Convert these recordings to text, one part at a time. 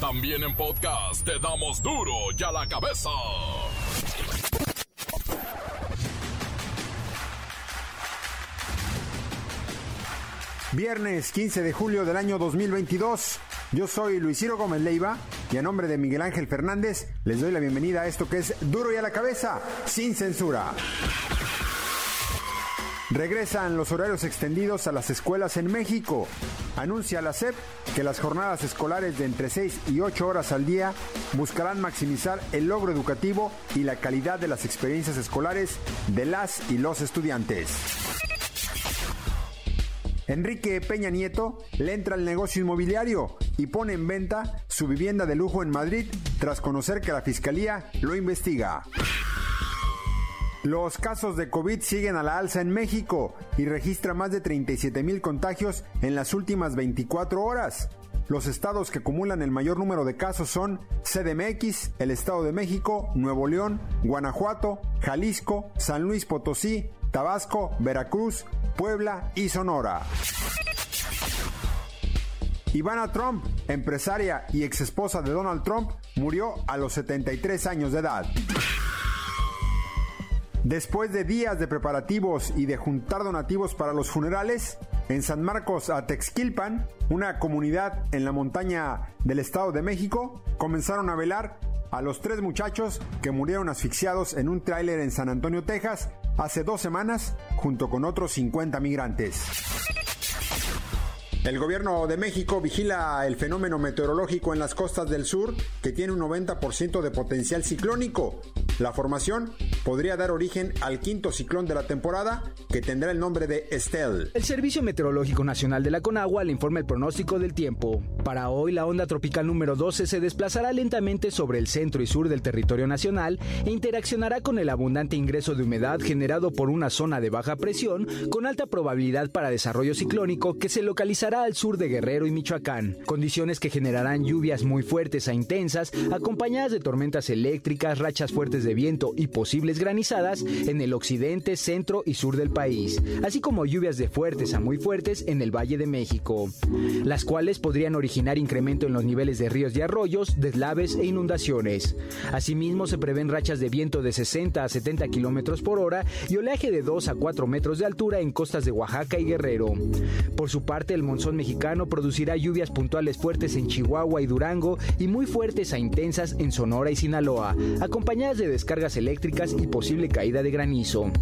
También en podcast te damos duro y a la cabeza. Viernes 15 de julio del año 2022. Yo soy Luis Ciro Gómez Leiva y a nombre de Miguel Ángel Fernández les doy la bienvenida a esto que es Duro y a la cabeza, sin censura. Regresan los horarios extendidos a las escuelas en México. Anuncia la SEP que las jornadas escolares de entre 6 y 8 horas al día buscarán maximizar el logro educativo y la calidad de las experiencias escolares de las y los estudiantes. Enrique Peña Nieto le entra al negocio inmobiliario y pone en venta su vivienda de lujo en Madrid tras conocer que la fiscalía lo investiga. Los casos de COVID siguen a la alza en México y registra más de 37 mil contagios en las últimas 24 horas. Los estados que acumulan el mayor número de casos son CDMX, el Estado de México, Nuevo León, Guanajuato, Jalisco, San Luis Potosí, Tabasco, Veracruz, Puebla y Sonora. Ivana Trump, empresaria y exesposa de Donald Trump, murió a los 73 años de edad. Después de días de preparativos y de juntar donativos para los funerales, en San Marcos Atexquilpan, una comunidad en la montaña del Estado de México, comenzaron a velar a los tres muchachos que murieron asfixiados en un tráiler en San Antonio, Texas, hace dos semanas, junto con otros 50 migrantes. El gobierno de México vigila el fenómeno meteorológico en las costas del sur, que tiene un 90% de potencial ciclónico. La formación podría dar origen al quinto ciclón de la temporada, que tendrá el nombre de Estel. El Servicio Meteorológico Nacional de la Conagua le informa el pronóstico del tiempo. Para hoy, la onda tropical número 12 se desplazará lentamente sobre el centro y sur del territorio nacional e interaccionará con el abundante ingreso de humedad generado por una zona de baja presión con alta probabilidad para desarrollo ciclónico que se localizará al sur de Guerrero y Michoacán, condiciones que generarán lluvias muy fuertes a intensas, acompañadas de tormentas eléctricas, rachas fuertes de viento y posibles granizadas en el occidente, centro y sur del país, así como lluvias de fuertes a muy fuertes en el Valle de México, las cuales podrían originar incremento en los niveles de ríos y arroyos, deslaves e inundaciones. Asimismo, se prevén rachas de viento de 60 a 70 kilómetros por hora y oleaje de 2 a 4 metros de altura en costas de Oaxaca y Guerrero. Por su parte, el monzón mexicano producirá lluvias puntuales fuertes en Chihuahua y Durango y muy fuertes a intensas en Sonora y Sinaloa, acompañadas de descargas eléctricas y posible caída de granizo.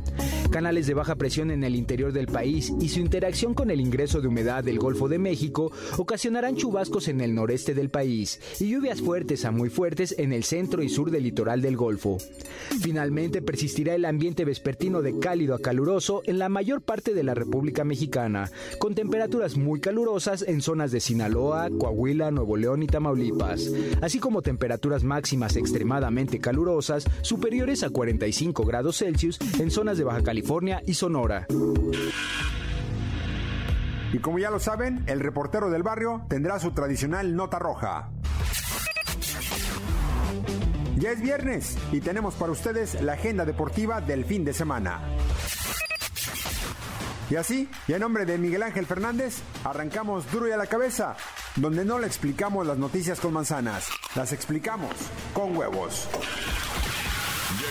Canales de baja presión en el interior del país y su interacción con el ingreso de humedad del Golfo de México ocasionarán chubascos en el noreste del país y lluvias fuertes a muy fuertes en el centro y sur del litoral del Golfo. Finalmente persistirá el ambiente vespertino de cálido a caluroso en la mayor parte de la República Mexicana, con temperaturas muy calurosas en zonas de Sinaloa, Coahuila, Nuevo León y Tamaulipas, así como temperaturas máximas extremadamente calurosas superiores a 45 grados Celsius en zonas de Baja California y Sonora. Y como ya lo saben, el reportero del barrio tendrá su tradicional nota roja. Ya es viernes y tenemos para ustedes la agenda deportiva del fin de semana. Y así, y en nombre de Miguel Ángel Fernández, arrancamos duro y a la cabeza, donde no le explicamos las noticias con manzanas, las explicamos con huevos.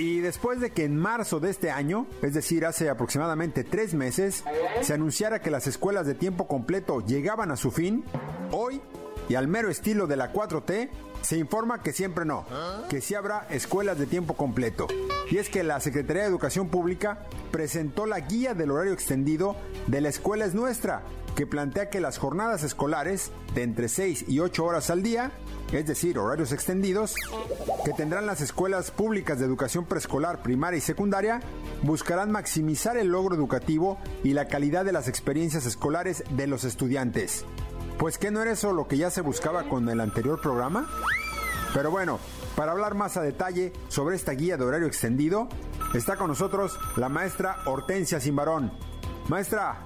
Y después de que en marzo de este año, es decir, hace aproximadamente tres meses, se anunciara que las escuelas de tiempo completo llegaban a su fin, hoy, y al mero estilo de la 4T, se informa que siempre no, que sí habrá escuelas de tiempo completo. Y es que la Secretaría de Educación Pública presentó la guía del horario extendido de la escuela es nuestra, que plantea que las jornadas escolares de entre 6 y 8 horas al día, es decir, horarios extendidos, que tendrán las escuelas públicas de educación preescolar, primaria y secundaria, buscarán maximizar el logro educativo y la calidad de las experiencias escolares de los estudiantes. Pues que no era eso lo que ya se buscaba con el anterior programa. Pero bueno, para hablar más a detalle sobre esta guía de horario extendido, está con nosotros la maestra Hortensia Simbarón. Maestra,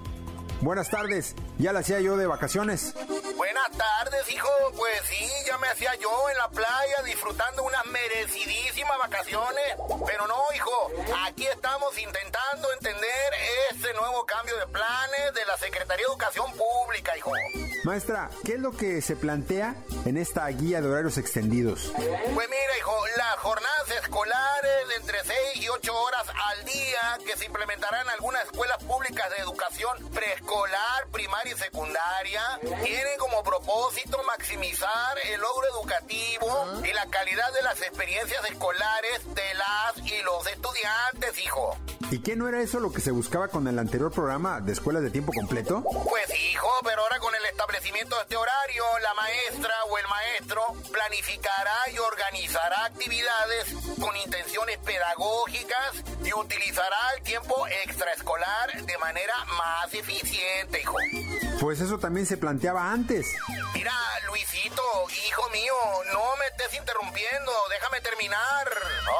buenas tardes. Ya la hacía yo de vacaciones. Buenas tardes, hijo. Pues sí, ya me hacía yo en la playa disfrutando unas merecidísimas vacaciones. Pero no, hijo, aquí estamos intentando entender este nuevo cambio de planes de la Secretaría de Educación Pública, hijo. Maestra, ¿qué es lo que se plantea en esta guía de horarios extendidos? Pues mira, hijo, las jornadas escolares de entre 6 y 8 horas al día que se implementarán en algunas escuelas públicas de educación preescolar, primaria y secundaria tienen como propósito maximizar el logro educativo y la calidad de las experiencias escolares de las y los estudiantes, hijo. ¿Y qué no era eso lo que se buscaba con el anterior programa de escuelas de tiempo completo? Pues hijo, pero ahora con el establecimiento de este horario, la maestra o el maestro planificará y organizará actividades con intenciones pedagógicas y utilizará el tiempo extraescolar de manera más eficiente, hijo. Pues eso también se planteaba antes. Mira, Luisito, hijo mío, no me estés interrumpiendo, déjame terminar.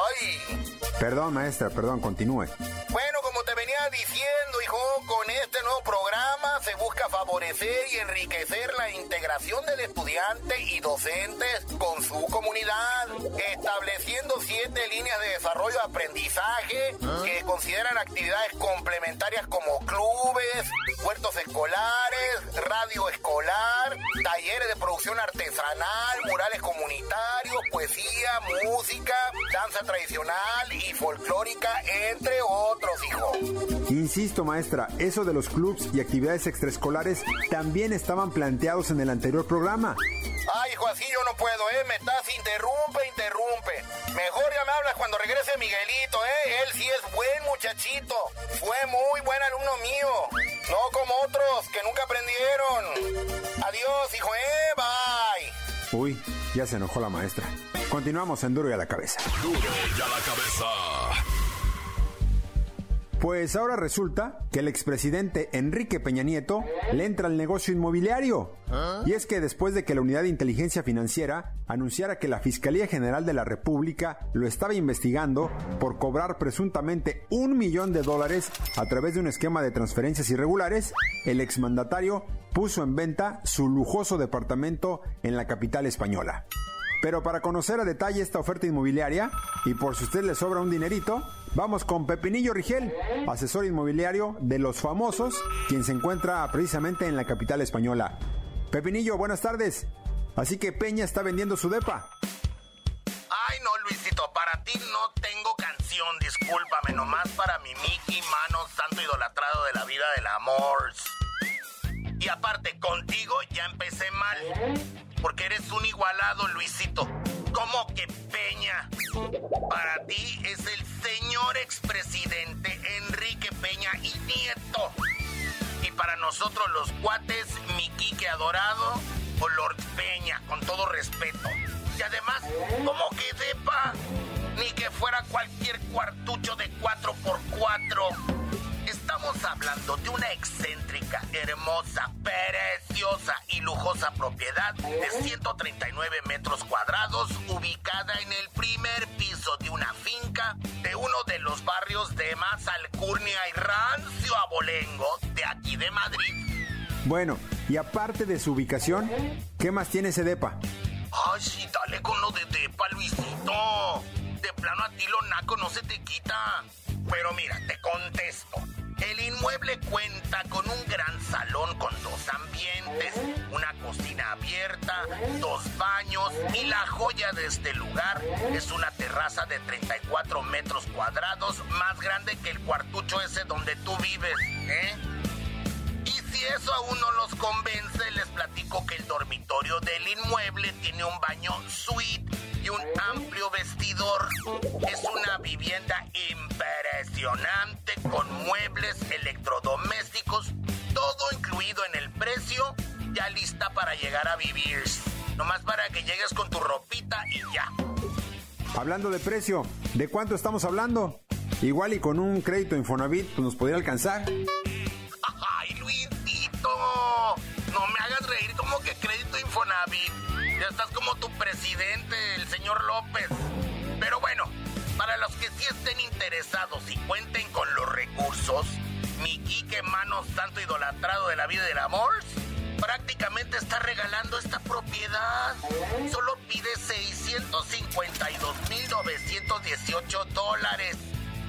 Ay. Perdón, maestra, perdón, continúe. Bueno, diciendo, hijo, con este nuevo programa se busca favorecer y enriquecer la integración del estudiante y docentes con su comunidad, estableciendo siete líneas de desarrollo de aprendizaje que consideran actividades complementarias como clubes, huertos escolares, radio escolar, talleres de producción artesanal, murales comunitarios, poesía, música, danza tradicional y folclórica, entre otros, hijo. Insisto, maestra, eso de los clubs y actividades extraescolares también estaban planteados en el anterior programa. Ay, hijo, así yo no puedo, ¿eh? Me estás interrumpe, interrumpe. Mejor ya me hablas cuando regrese Miguelito, ¿eh? Él sí es buen muchachito. Fue muy buen alumno mío. No como otros que nunca aprendieron. Adiós, hijo, ¿eh? Bye. Uy, ya se enojó la maestra. Continuamos en Duro y a la cabeza. Duro y a la cabeza. Pues ahora resulta que el expresidente Enrique Peña Nieto le entra al negocio inmobiliario. Y es que después de que la Unidad de Inteligencia Financiera anunciara que la Fiscalía General de la República lo estaba investigando por cobrar presuntamente un millón de dólares a través de un esquema de transferencias irregulares, el exmandatario puso en venta su lujoso departamento en la capital española. Pero para conocer a detalle esta oferta inmobiliaria, y por si usted le sobra un dinerito, vamos con Pepinillo Rigel, asesor inmobiliario de los famosos, quien se encuentra precisamente en la capital española. Pepinillo, buenas tardes. Así que Peña está vendiendo su depa. Ay, no, Luisito, para ti no tengo canción, discúlpame, nomás para mi Mickey Mano, santo idolatrado de la vida del amor. Y aparte, contigo ya empecé mal, porque eres un igualado, Luisito. ¿Cómo que Peña? Para ti es el señor expresidente Enrique Peña y Nieto. Y para nosotros los cuates, mi Quique adorado o Lord de 139 metros cuadrados ubicada en el primer piso de una finca de uno de los barrios de más alcurnia y rancio abolengo de aquí de Madrid. Bueno, y aparte de su ubicación, ¿qué más tiene ese depa? Ay, sí, dale con lo de Depa, Luisito. De plano a ti lo naco no se te quita. Pero mira, te contesto. El inmueble cuenta con un gran salón con dos ambientes, abierta, dos baños y la joya de este lugar es una terraza de 34 metros cuadrados más grande que el cuartucho ese donde tú vives, ¿eh? Y si eso aún no los convence, les platico que el dormitorio del inmueble tiene un baño suite y un amplio vestidor. Es una vivienda impresionante con muebles electrodomésticos, todo incluido en el precio, ya lista para llegar a vivir. Nomás para que llegues con tu ropita y ya. Hablando de precio, ¿de cuánto estamos hablando? Igual y con un crédito Infonavit pues nos podría alcanzar. ¡Ay, Luisito! No me hagas reír como que Infonavit. Ya estás como tu presidente, el señor López. Pero bueno, para los que sí estén interesados y cuenten con los recursos, mi Quique Manos Santo Idolatrado de la Vida y del Amor prácticamente está regalando esta propiedad. Solo pide 652.918 dólares.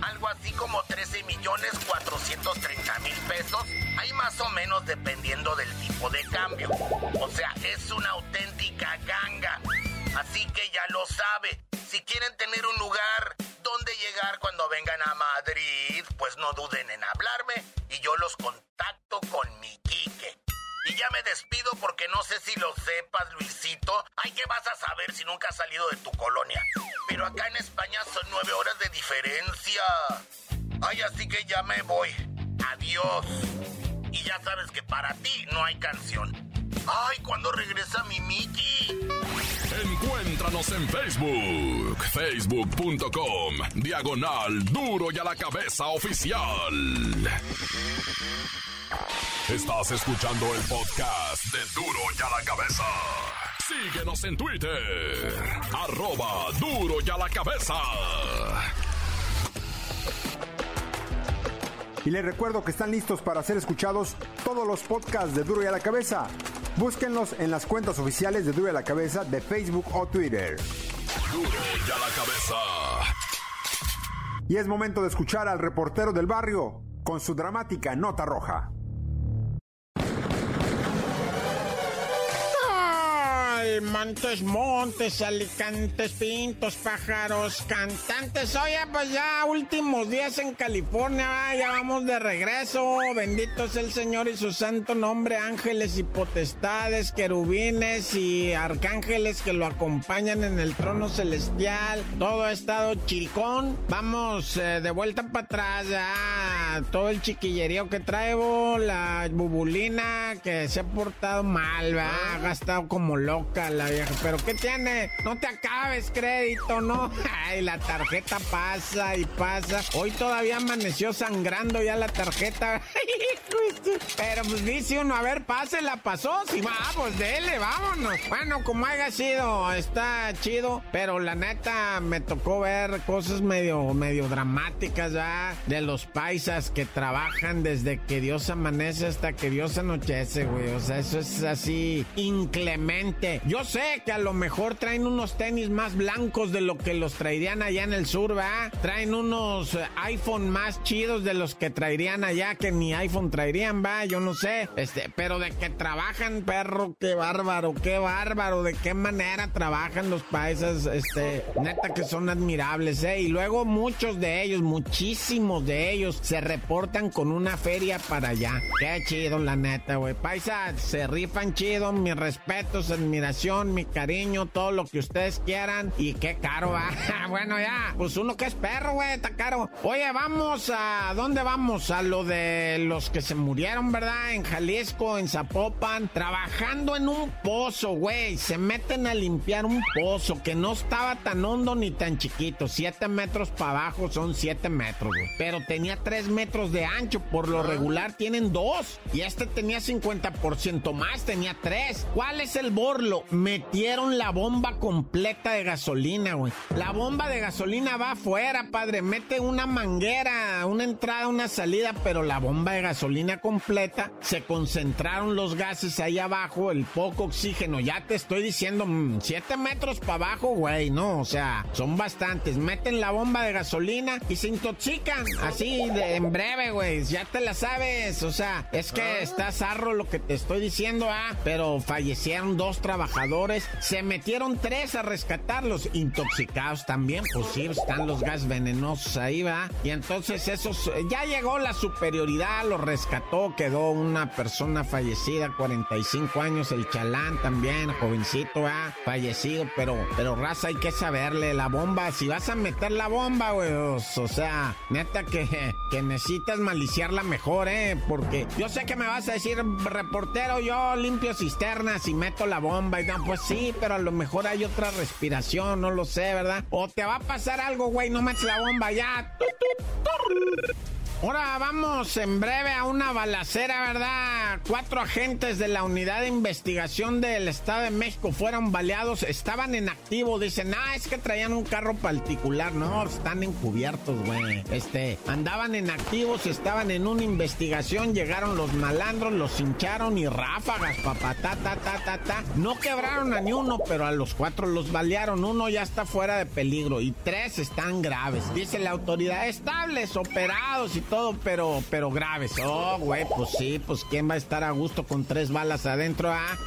Algo así como 13 millones 430 mil pesos. Hay más o menos dependiendo del tipo de cambio. O sea, es una auténtica ganga. Así que ya lo sabe. Si quieren tener un lugar donde llegar cuando vengan a Madrid, pues no duden en hablarme y yo los contacto con mi ya me despido porque no sé si lo sepas, Luisito. Ay, ¿qué vas a saber si nunca has salido de tu colonia? Pero acá en España son nueve horas de diferencia. Ay, así que ya me voy. Adiós. Y ya sabes que para ti no hay canción. Ay, ¿cuándo regresa mi Mickey? Encuéntranos en Facebook, facebook.com, diagonal duro y a la cabeza oficial. Estás escuchando el podcast de Duro y a la cabeza. Síguenos en Twitter, arroba duro y a la cabeza. Y les recuerdo que están listos para ser escuchados todos los podcasts de Duro y a la cabeza. Búsquenlos en las cuentas oficiales de Duro y a la cabeza de Facebook o Twitter. Duro y a la cabeza. Y es momento de escuchar al reportero del barrio con su dramática nota roja. Montes, montes, alicantes, pintos, pájaros, cantantes. Oye, pues ya últimos días en California, ya vamos de regreso. Bendito es el Señor y su santo nombre, ángeles y potestades, querubines y arcángeles que lo acompañan en el trono celestial. Todo ha estado chicón. Vamos eh, de vuelta para atrás. Todo el chiquillerío que traigo, la bubulina que se ha portado mal, ha gastado como loca la vieja. Pero ¿qué tiene? No te acabes crédito, ¿no? Ay, la tarjeta pasa y pasa. Hoy todavía amaneció sangrando ya la tarjeta. Pero pues dice uno, a ver, pase, la pasó. Si vamos, dele, vámonos. Bueno, como haya sido, está chido. Pero la neta me tocó ver cosas medio, medio dramáticas ya de los paisas que trabajan desde que Dios amanece hasta que Dios anochece, güey. O sea, eso es así inclemente. Yo sé que a lo mejor traen unos tenis más blancos de lo que los traerían allá en el sur, ¿va? Traen unos eh, iPhone más chidos de los que traerían allá que ni iPhone traerían, va, yo no sé. Este, pero de que trabajan, perro, qué bárbaro, qué bárbaro, de qué manera trabajan los paisas, este, neta que son admirables, ¿eh? Y luego muchos de ellos, muchísimos de ellos, se reportan con una feria para allá. Qué chido, la neta, güey. Paisa, se rifan chido, mis respetos, admiración mi cariño, todo lo que ustedes quieran. Y qué caro va. bueno, ya, pues uno que es perro, güey, está caro. Oye, vamos a. ¿Dónde vamos? A lo de los que se murieron, ¿verdad? En Jalisco, en Zapopan, trabajando en un pozo, güey. Se meten a limpiar un pozo que no estaba tan hondo ni tan chiquito. Siete metros para abajo son siete metros, güey. Pero tenía tres metros de ancho. Por lo regular tienen dos. Y este tenía 50% más, tenía tres. ¿Cuál es el borlo? Metieron la bomba completa de gasolina, güey. La bomba de gasolina va afuera, padre. Mete una manguera, una entrada, una salida, pero la bomba de gasolina completa, se concentraron los gases ahí abajo, el poco oxígeno. Ya te estoy diciendo, 7 mm, metros para abajo, güey, no, o sea, son bastantes. Meten la bomba de gasolina y se intoxican. Así, de, en breve, güey. Ya te la sabes. O sea, es que está zarro lo que te estoy diciendo, ah, pero fallecieron dos trabajadores se metieron tres a rescatarlos, intoxicados también, pues sí, están los gas venenosos ahí, va. Y entonces esos, ya llegó la superioridad, los rescató, quedó una persona fallecida, 45 años, el chalán también, jovencito, va, fallecido, pero, pero raza hay que saberle, la bomba, si vas a meter la bomba, güey, o sea, neta que, que necesitas maliciarla mejor, eh, porque yo sé que me vas a decir, reportero, yo limpio cisternas y meto la bomba y pues sí, pero a lo mejor hay otra respiración, no lo sé, ¿verdad? O te va a pasar algo, güey, no metes la bomba ya. Ahora vamos en breve a una balacera, ¿verdad? Cuatro agentes de la unidad de investigación del Estado de México fueron baleados, estaban en activo, dicen, ah, es que traían un carro particular, no, están encubiertos, güey. Este, andaban en activos, estaban en una investigación, llegaron los malandros, los hincharon y ráfagas, papá, ta, ta, ta, ta, ta. No quebraron a ni uno, pero a los cuatro los balearon, uno ya está fuera de peligro y tres están graves. Dice la autoridad, estables, operados y todo, pero, pero graves. Oh, güey, pues sí, pues quién va a estar a gusto con tres balas adentro, ah.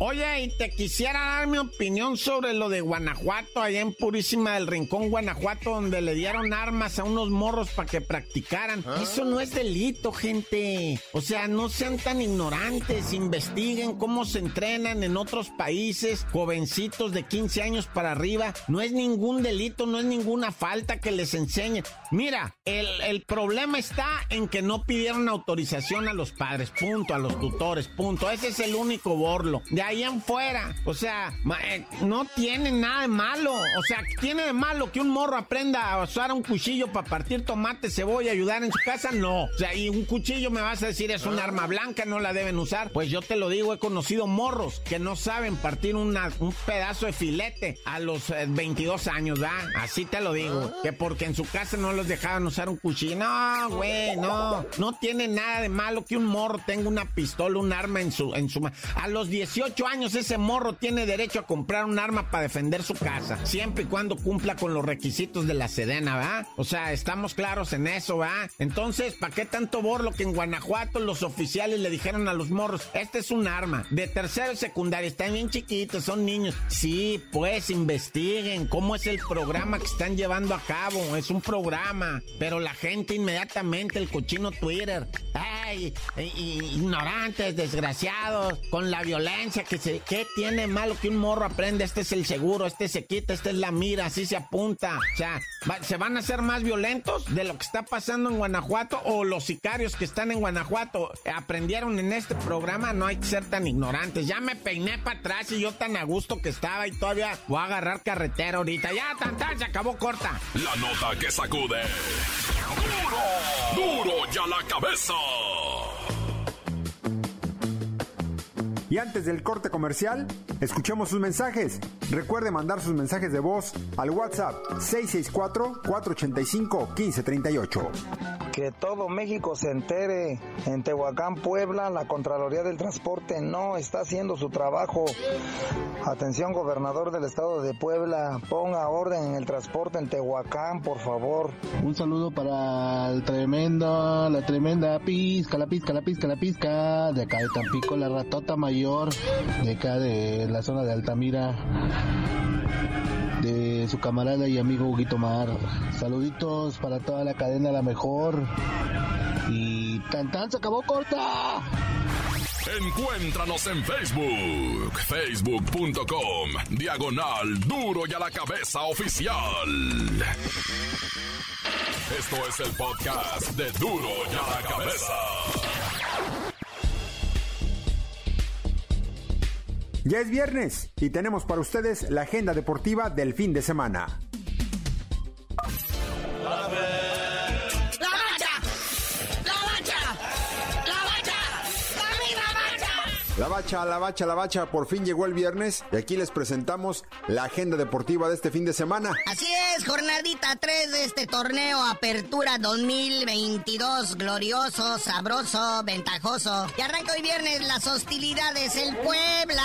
Oye, y te quisiera dar mi opinión sobre lo de Guanajuato, allá en Purísima del Rincón, Guanajuato, donde le dieron armas a unos morros para que practicaran. ¿Ah? Eso no es delito, gente. O sea, no sean tan ignorantes, investiguen cómo se entrenan en otros países, jovencitos de 15 años para arriba. No es ningún delito, no es ninguna falta que les enseñen. Mira, el, el problema está en que no pidieron autorización a los padres, punto, a los tutores, punto. Ese es el único borlo en fuera. O sea, eh, no tiene nada de malo. O sea, ¿tiene de malo que un morro aprenda a usar un cuchillo para partir tomate, cebolla, ayudar en su casa? No. O sea, y un cuchillo me vas a decir es un arma blanca, no la deben usar. Pues yo te lo digo, he conocido morros que no saben partir un pedazo de filete a los 22 eh, años, ¿verdad? Así te lo digo. Que porque en su casa no los dejaban usar un cuchillo. No, güey, no. No tiene nada de malo que un morro tenga una pistola, un arma en su, en su A los 18 años ese morro tiene derecho a comprar un arma para defender su casa, siempre y cuando cumpla con los requisitos de la Sedena, ¿va? O sea, estamos claros en eso, ¿va? Entonces, ¿para qué tanto borlo que en Guanajuato los oficiales le dijeron a los morros, este es un arma de tercero y secundaria, están bien chiquitos, son niños. Sí, pues investiguen cómo es el programa que están llevando a cabo, es un programa, pero la gente inmediatamente, el cochino Twitter, ay, ignorantes, desgraciados, con la violencia que ¿qué tiene malo que un morro aprende? Este es el seguro, este se quita, esta es la mira, así se apunta. O sea, ¿se van a hacer más violentos de lo que está pasando en Guanajuato o los sicarios que están en Guanajuato aprendieron en este programa? No hay que ser tan ignorantes. Ya me peiné para atrás y yo tan a gusto que estaba y todavía voy a agarrar carretera ahorita. Ya, tan, tan, se acabó corta. La nota que sacude. ¡Duro! ¡Duro ya la cabeza! Y antes del corte comercial, escuchemos sus mensajes. Recuerde mandar sus mensajes de voz al WhatsApp 664-485-1538. Que todo México se entere. En Tehuacán, Puebla, la Contraloría del Transporte no está haciendo su trabajo. Atención, gobernador del estado de Puebla, ponga orden en el transporte en Tehuacán, por favor. Un saludo para el tremendo, la tremenda pizca, la pizca, la pizca, la pizca, de acá de Tampico, la ratota mayor de acá de la zona de Altamira, de su camarada y amigo Huguito Mar. Saluditos para toda la cadena La Mejor. Y tan tan se acabó corta. Encuéntranos en Facebook, facebook.com, diagonal duro y a la cabeza oficial. Esto es el podcast de duro y a la cabeza. Ya es viernes y tenemos para ustedes la agenda deportiva del fin de semana. La bacha, la bacha, la bacha, por fin llegó el viernes y aquí les presentamos la agenda deportiva de este fin de semana. Así es, jornadita 3 de este torneo Apertura 2022, glorioso, sabroso, ventajoso. Y arranca hoy viernes las hostilidades, el Puebla,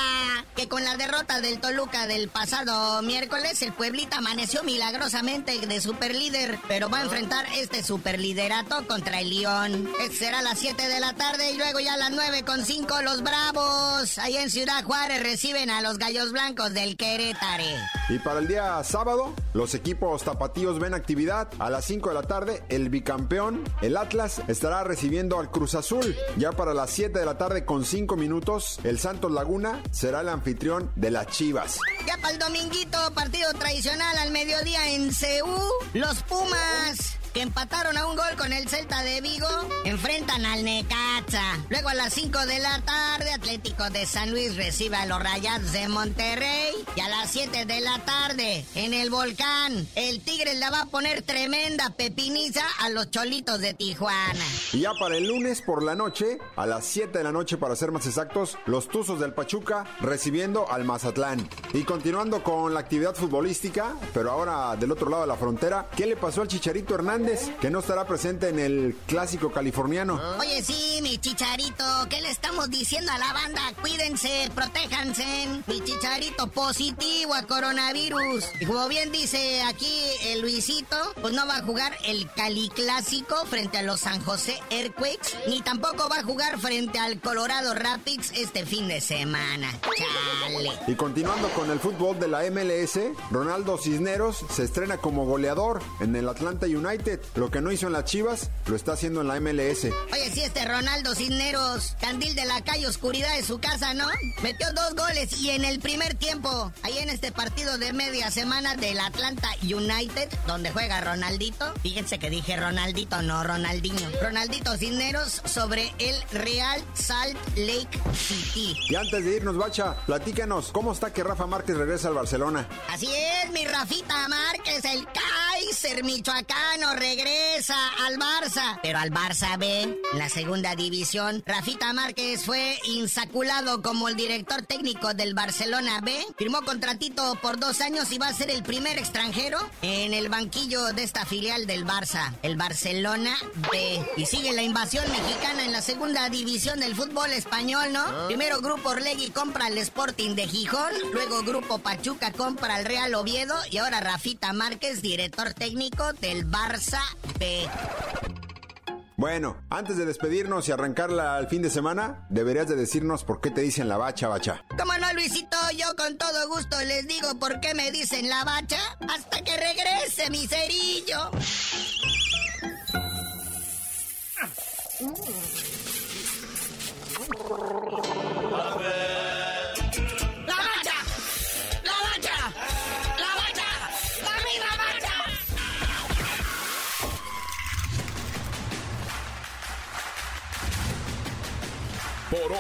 que con la derrota del Toluca del pasado miércoles, el Pueblita amaneció milagrosamente de superlíder, pero va a enfrentar este superliderato contra el León. Este será a las 7 de la tarde y luego ya a las 9 con 5 los Bravos Ahí en Ciudad Juárez reciben a los Gallos Blancos del Querétaro. Y para el día sábado, los equipos tapatíos ven actividad. A las 5 de la tarde, el bicampeón, el Atlas, estará recibiendo al Cruz Azul. Ya para las 7 de la tarde, con 5 minutos, el Santos Laguna será el anfitrión de las Chivas. Ya para el dominguito, partido tradicional al mediodía en Ceú, los Pumas que empataron a un gol con el Celta de Vigo, enfrentan al Necaxa. Luego a las 5 de la tarde, Atlético de San Luis recibe a los Rayados de Monterrey. Y a las 7 de la tarde, en el Volcán, el Tigre le va a poner tremenda pepiniza a los Cholitos de Tijuana. Y ya para el lunes por la noche, a las 7 de la noche para ser más exactos, los Tuzos del Pachuca recibiendo al Mazatlán. Y continuando con la actividad futbolística, pero ahora del otro lado de la frontera, ¿qué le pasó al Chicharito Hernández? Que no estará presente en el clásico californiano. Oye, sí, mi Chicharito, ¿qué le estamos diciendo a la banda? Cuídense, protéjanse. Mi Chicharito positivo a coronavirus. Y como bien dice aquí el Luisito, pues no va a jugar el Cali Clásico frente a los San José Earthquakes, ni tampoco va a jugar frente al Colorado Rapids este fin de semana. Chale. Y continuando con el fútbol de la MLS, Ronaldo Cisneros se estrena como goleador en el Atlanta United. Lo que no hizo en las Chivas, lo está haciendo en la MLS. Oye, sí, este Ronaldo Cisneros, candil de la calle, oscuridad de su casa, ¿no? Metió dos goles y en el primer tiempo, ahí en este partido de media semana del Atlanta United, donde juega Ronaldito. Fíjense que dije Ronaldito, no Ronaldinho. Ronaldito Cisneros sobre el Real Salt Lake City. Y antes de irnos, Bacha, platícanos, ¿cómo está que Rafa Márquez regresa al Barcelona? Así es, mi Rafita Márquez, el Kaiser michoacano, regresa al Barça. Pero al Barça B, la segunda división, Rafita Márquez fue insaculado como el director técnico del Barcelona B. Firmó contratito por dos años y va a ser el primer extranjero en el banquillo de esta filial del Barça, el Barcelona B. Y sigue la invasión mexicana en la segunda división del fútbol español, ¿no? Primero Grupo Orlegui compra el Sporting de Gijón, luego Grupo Pachuca compra el Real Oviedo y ahora Rafita Márquez, director técnico del Barça B. Bueno, antes de despedirnos y arrancarla al fin de semana, deberías de decirnos por qué te dicen la bacha, bacha. ¿Cómo no, Luisito? Yo con todo gusto les digo por qué me dicen la bacha hasta que regrese mi cerillo.